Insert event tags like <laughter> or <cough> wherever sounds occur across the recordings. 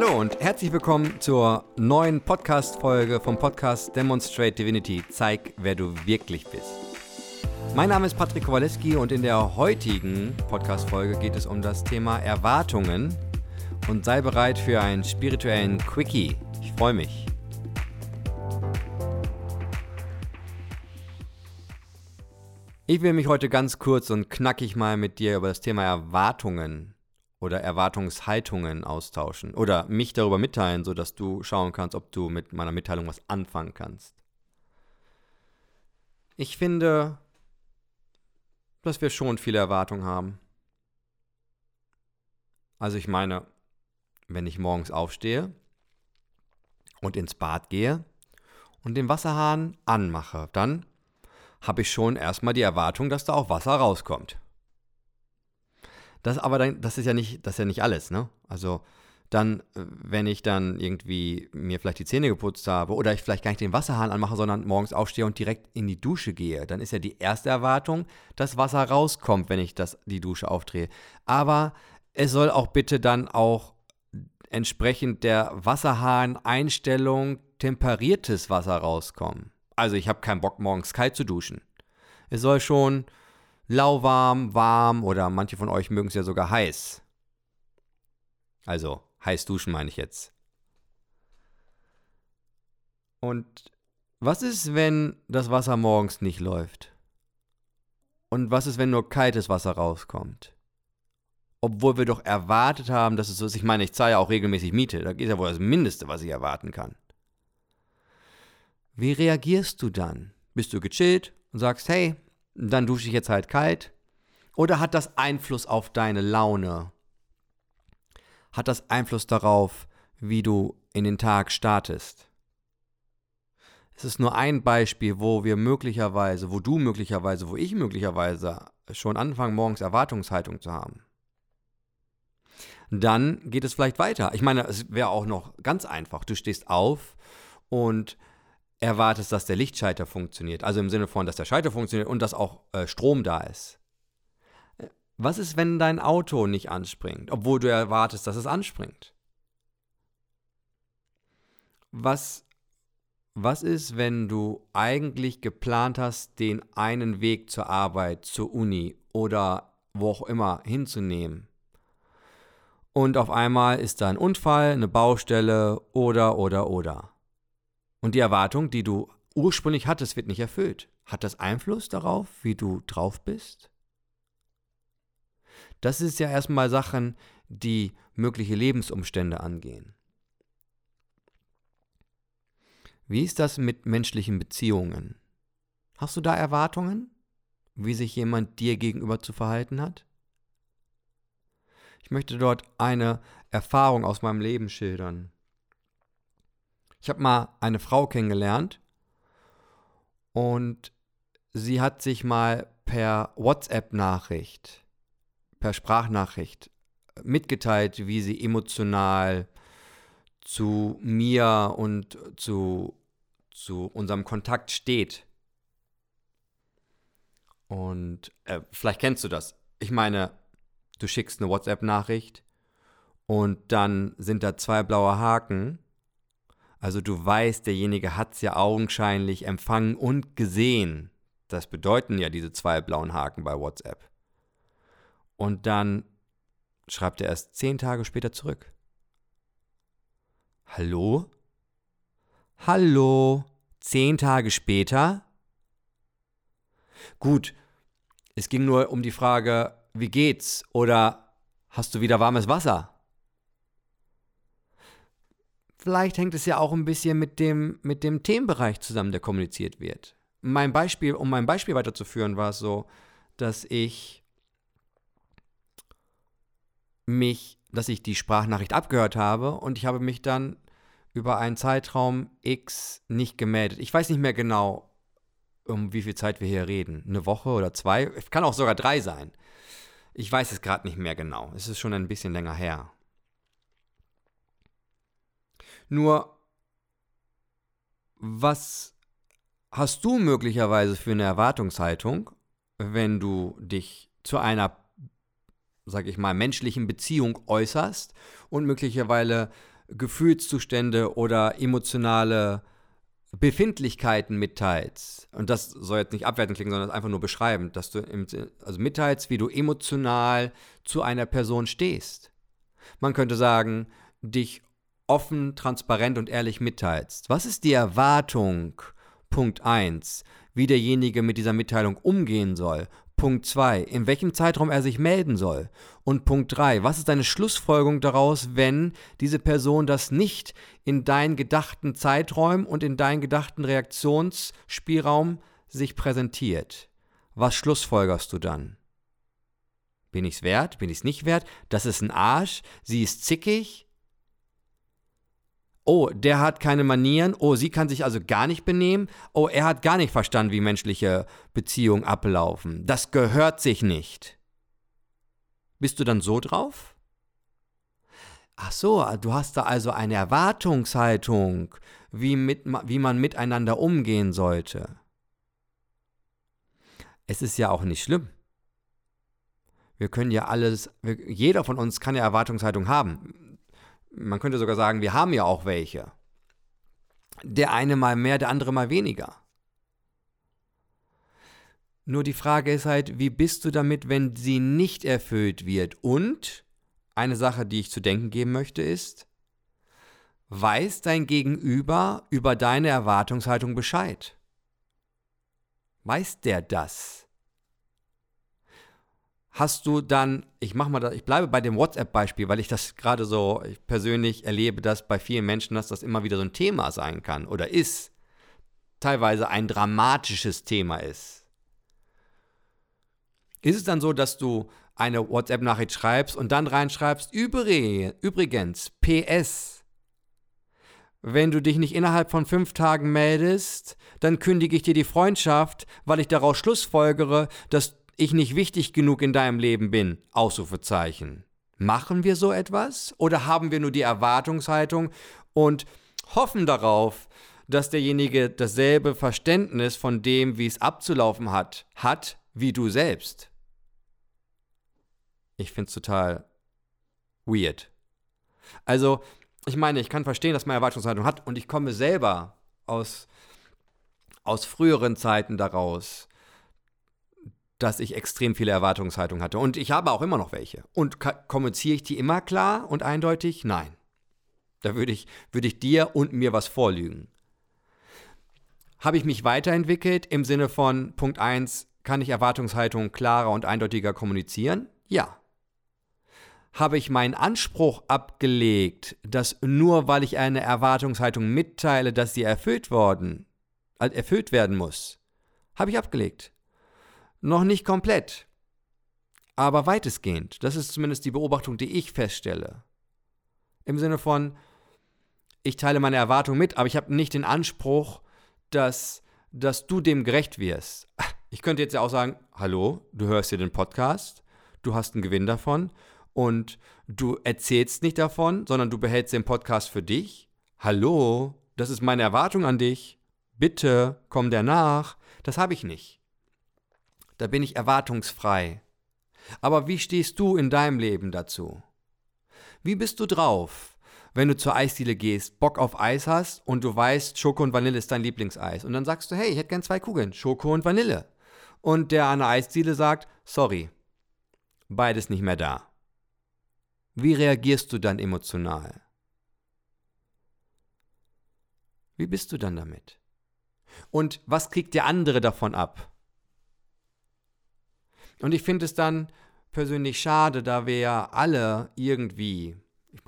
Hallo und herzlich willkommen zur neuen Podcast-Folge vom Podcast Demonstrate Divinity. Zeig, wer du wirklich bist. Mein Name ist Patrick Kowaleski und in der heutigen Podcast-Folge geht es um das Thema Erwartungen und sei bereit für einen spirituellen Quickie. Ich freue mich. Ich will mich heute ganz kurz und knackig mal mit dir über das Thema Erwartungen oder Erwartungshaltungen austauschen oder mich darüber mitteilen, sodass du schauen kannst, ob du mit meiner Mitteilung was anfangen kannst. Ich finde, dass wir schon viele Erwartungen haben. Also ich meine, wenn ich morgens aufstehe und ins Bad gehe und den Wasserhahn anmache, dann habe ich schon erstmal die Erwartung, dass da auch Wasser rauskommt. Das aber dann, das ist ja nicht, das ist ja nicht alles, ne? Also dann, äh, wenn ich dann irgendwie mir vielleicht die Zähne geputzt habe oder ich vielleicht gar nicht den Wasserhahn anmache, sondern morgens aufstehe und direkt in die Dusche gehe, dann ist ja die erste Erwartung, dass Wasser rauskommt, wenn ich das, die Dusche aufdrehe. Aber es soll auch bitte dann auch entsprechend der Wasserhahn-Einstellung temperiertes Wasser rauskommen. Also ich habe keinen Bock, morgens kalt zu duschen. Es soll schon lauwarm, warm oder manche von euch mögen es ja sogar heiß. Also heiß duschen meine ich jetzt. Und was ist, wenn das Wasser morgens nicht läuft? Und was ist, wenn nur kaltes Wasser rauskommt? Obwohl wir doch erwartet haben, dass es so ist. Ich meine, ich zahle ja auch regelmäßig Miete. Da ist ja wohl das Mindeste, was ich erwarten kann. Wie reagierst du dann? Bist du gechillt und sagst, hey, dann dusche ich jetzt halt kalt? Oder hat das Einfluss auf deine Laune? Hat das Einfluss darauf, wie du in den Tag startest? Es ist nur ein Beispiel, wo wir möglicherweise, wo du möglicherweise, wo ich möglicherweise schon anfangen, morgens Erwartungshaltung zu haben. Dann geht es vielleicht weiter. Ich meine, es wäre auch noch ganz einfach. Du stehst auf und erwartest, dass der Lichtschalter funktioniert. Also im Sinne von, dass der Schalter funktioniert und dass auch äh, Strom da ist. Was ist, wenn dein Auto nicht anspringt, obwohl du erwartest, dass es anspringt? Was, was ist, wenn du eigentlich geplant hast, den einen Weg zur Arbeit, zur Uni oder wo auch immer hinzunehmen? Und auf einmal ist da ein Unfall, eine Baustelle oder, oder, oder. Und die Erwartung, die du ursprünglich hattest, wird nicht erfüllt. Hat das Einfluss darauf, wie du drauf bist? Das ist ja erstmal Sachen, die mögliche Lebensumstände angehen. Wie ist das mit menschlichen Beziehungen? Hast du da Erwartungen, wie sich jemand dir gegenüber zu verhalten hat? Ich möchte dort eine Erfahrung aus meinem Leben schildern. Ich habe mal eine Frau kennengelernt und sie hat sich mal per WhatsApp-Nachricht, per Sprachnachricht mitgeteilt, wie sie emotional zu mir und zu, zu unserem Kontakt steht. Und äh, vielleicht kennst du das. Ich meine, du schickst eine WhatsApp-Nachricht und dann sind da zwei blaue Haken also du weißt, derjenige hat es ja augenscheinlich empfangen und gesehen. Das bedeuten ja diese zwei blauen Haken bei WhatsApp. Und dann schreibt er erst zehn Tage später zurück. Hallo? Hallo? Zehn Tage später? Gut, es ging nur um die Frage, wie geht's? Oder hast du wieder warmes Wasser? Vielleicht hängt es ja auch ein bisschen mit dem, mit dem Themenbereich zusammen, der kommuniziert wird. Mein Beispiel, um mein Beispiel weiterzuführen, war es so, dass ich mich, dass ich die Sprachnachricht abgehört habe und ich habe mich dann über einen Zeitraum X nicht gemeldet. Ich weiß nicht mehr genau, um wie viel Zeit wir hier reden. Eine Woche oder zwei? Es kann auch sogar drei sein. Ich weiß es gerade nicht mehr genau. Es ist schon ein bisschen länger her. Nur, was hast du möglicherweise für eine Erwartungshaltung, wenn du dich zu einer, sag ich mal, menschlichen Beziehung äußerst und möglicherweise Gefühlszustände oder emotionale Befindlichkeiten mitteilst, und das soll jetzt nicht abwertend klingen, sondern einfach nur beschreiben, dass du im, also mitteilst, wie du emotional zu einer Person stehst. Man könnte sagen, dich offen, transparent und ehrlich mitteilst. Was ist die Erwartung? Punkt 1. Wie derjenige mit dieser Mitteilung umgehen soll. Punkt 2. In welchem Zeitraum er sich melden soll. Und Punkt 3. Was ist deine Schlussfolgerung daraus, wenn diese Person das nicht in deinen gedachten Zeiträumen und in deinen gedachten Reaktionsspielraum sich präsentiert? Was schlussfolgerst du dann? Bin ich's wert? Bin ich's nicht wert? Das ist ein Arsch. Sie ist zickig oh, der hat keine Manieren, oh, sie kann sich also gar nicht benehmen, oh, er hat gar nicht verstanden, wie menschliche Beziehungen ablaufen. Das gehört sich nicht. Bist du dann so drauf? Ach so, du hast da also eine Erwartungshaltung, wie, mit, wie man miteinander umgehen sollte. Es ist ja auch nicht schlimm. Wir können ja alles, jeder von uns kann ja Erwartungshaltung haben man könnte sogar sagen, wir haben ja auch welche. Der eine mal mehr, der andere mal weniger. Nur die Frage ist halt, wie bist du damit, wenn sie nicht erfüllt wird? Und eine Sache, die ich zu denken geben möchte, ist, weiß dein Gegenüber über deine Erwartungshaltung Bescheid? Weiß der das? Hast du dann, ich mach mal das, ich bleibe bei dem WhatsApp-Beispiel, weil ich das gerade so ich persönlich erlebe, dass bei vielen Menschen, dass das immer wieder so ein Thema sein kann oder ist, teilweise ein dramatisches Thema ist. Ist es dann so, dass du eine WhatsApp-Nachricht schreibst und dann reinschreibst, übrigens, PS, wenn du dich nicht innerhalb von fünf Tagen meldest, dann kündige ich dir die Freundschaft, weil ich daraus schlussfolgere, dass ich nicht wichtig genug in deinem Leben bin? Ausrufezeichen. Machen wir so etwas? Oder haben wir nur die Erwartungshaltung und hoffen darauf, dass derjenige dasselbe Verständnis von dem, wie es abzulaufen hat, hat wie du selbst? Ich finde es total weird. Also, ich meine, ich kann verstehen, dass man Erwartungshaltung hat und ich komme selber aus, aus früheren Zeiten daraus, dass ich extrem viele Erwartungshaltung hatte. Und ich habe auch immer noch welche. Und kommuniziere ich die immer klar und eindeutig? Nein. Da würde ich, würde ich dir und mir was vorlügen. Habe ich mich weiterentwickelt im Sinne von Punkt 1, kann ich Erwartungshaltung klarer und eindeutiger kommunizieren? Ja. Habe ich meinen Anspruch abgelegt, dass nur weil ich eine Erwartungshaltung mitteile, dass sie erfüllt worden, erfüllt werden muss? Habe ich abgelegt. Noch nicht komplett, aber weitestgehend. Das ist zumindest die Beobachtung, die ich feststelle. Im Sinne von, ich teile meine Erwartung mit, aber ich habe nicht den Anspruch, dass, dass du dem gerecht wirst. <laughs> Ich könnte jetzt ja auch sagen, hallo, du hörst dir den Podcast, du hast einen Gewinn davon und du erzählst nicht davon, sondern du behältst den Podcast für dich. Hallo, das ist meine Erwartung an dich. Bitte komm der nach. Das habe ich nicht da bin ich erwartungsfrei. Aber wie stehst du in deinem Leben dazu? Wie bist du drauf, wenn du zur Eisdiele gehst, Bock auf Eis hast und du weißt, Schoko und Vanille ist dein Lieblingseis und dann sagst du, hey, ich hätte gern zwei Kugeln, Schoko und Vanille. Und der an der Eisdiele sagt, sorry, beides nicht mehr da. Wie reagierst du dann emotional? Wie bist du dann damit? Und was kriegt der andere davon ab? Und ich finde es dann persönlich schade, da wir ja alle irgendwie,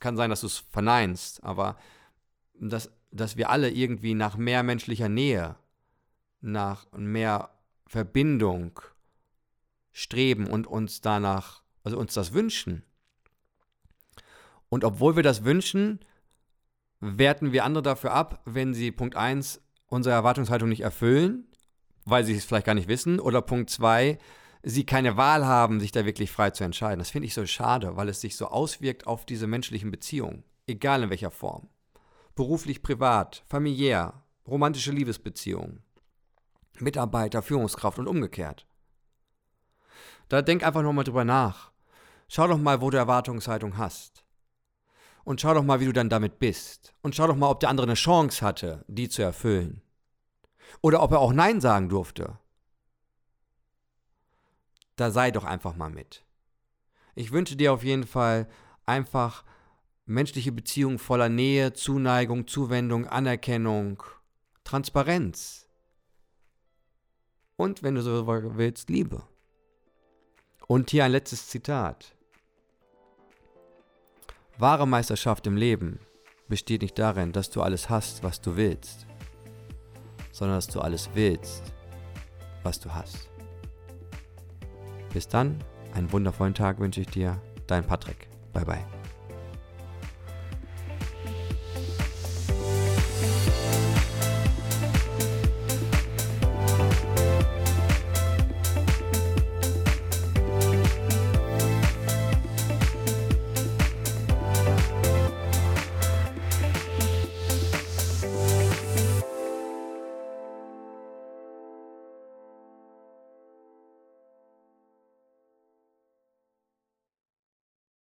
kann sein, dass du es verneinst, aber dass, dass wir alle irgendwie nach mehr menschlicher Nähe, nach mehr Verbindung streben und uns danach, also uns das wünschen. Und obwohl wir das wünschen, werten wir andere dafür ab, wenn sie Punkt 1 unsere Erwartungshaltung nicht erfüllen, weil sie es vielleicht gar nicht wissen, oder Punkt 2 sie keine Wahl haben, sich da wirklich frei zu entscheiden. Das finde ich so schade, weil es sich so auswirkt auf diese menschlichen Beziehungen, egal in welcher Form. Beruflich, privat, familiär, romantische Liebesbeziehungen, Mitarbeiter, Führungskraft und umgekehrt. Da denk einfach nochmal drüber nach. Schau doch mal, wo du Erwartungshaltung hast. Und schau doch mal, wie du dann damit bist. Und schau doch mal, ob der andere eine Chance hatte, die zu erfüllen. Oder ob er auch Nein sagen durfte. Da sei doch einfach mal mit. Ich wünsche dir auf jeden Fall einfach menschliche Beziehungen voller Nähe, Zuneigung, Zuwendung, Anerkennung, Transparenz. Und wenn du so willst, Liebe. Und hier ein letztes Zitat. Wahre Meisterschaft im Leben besteht nicht darin, dass du alles hast, was du willst, sondern dass du alles willst, was du hast. Bis dann, einen wundervollen Tag wünsche ich dir, dein Patrick. Bye bye.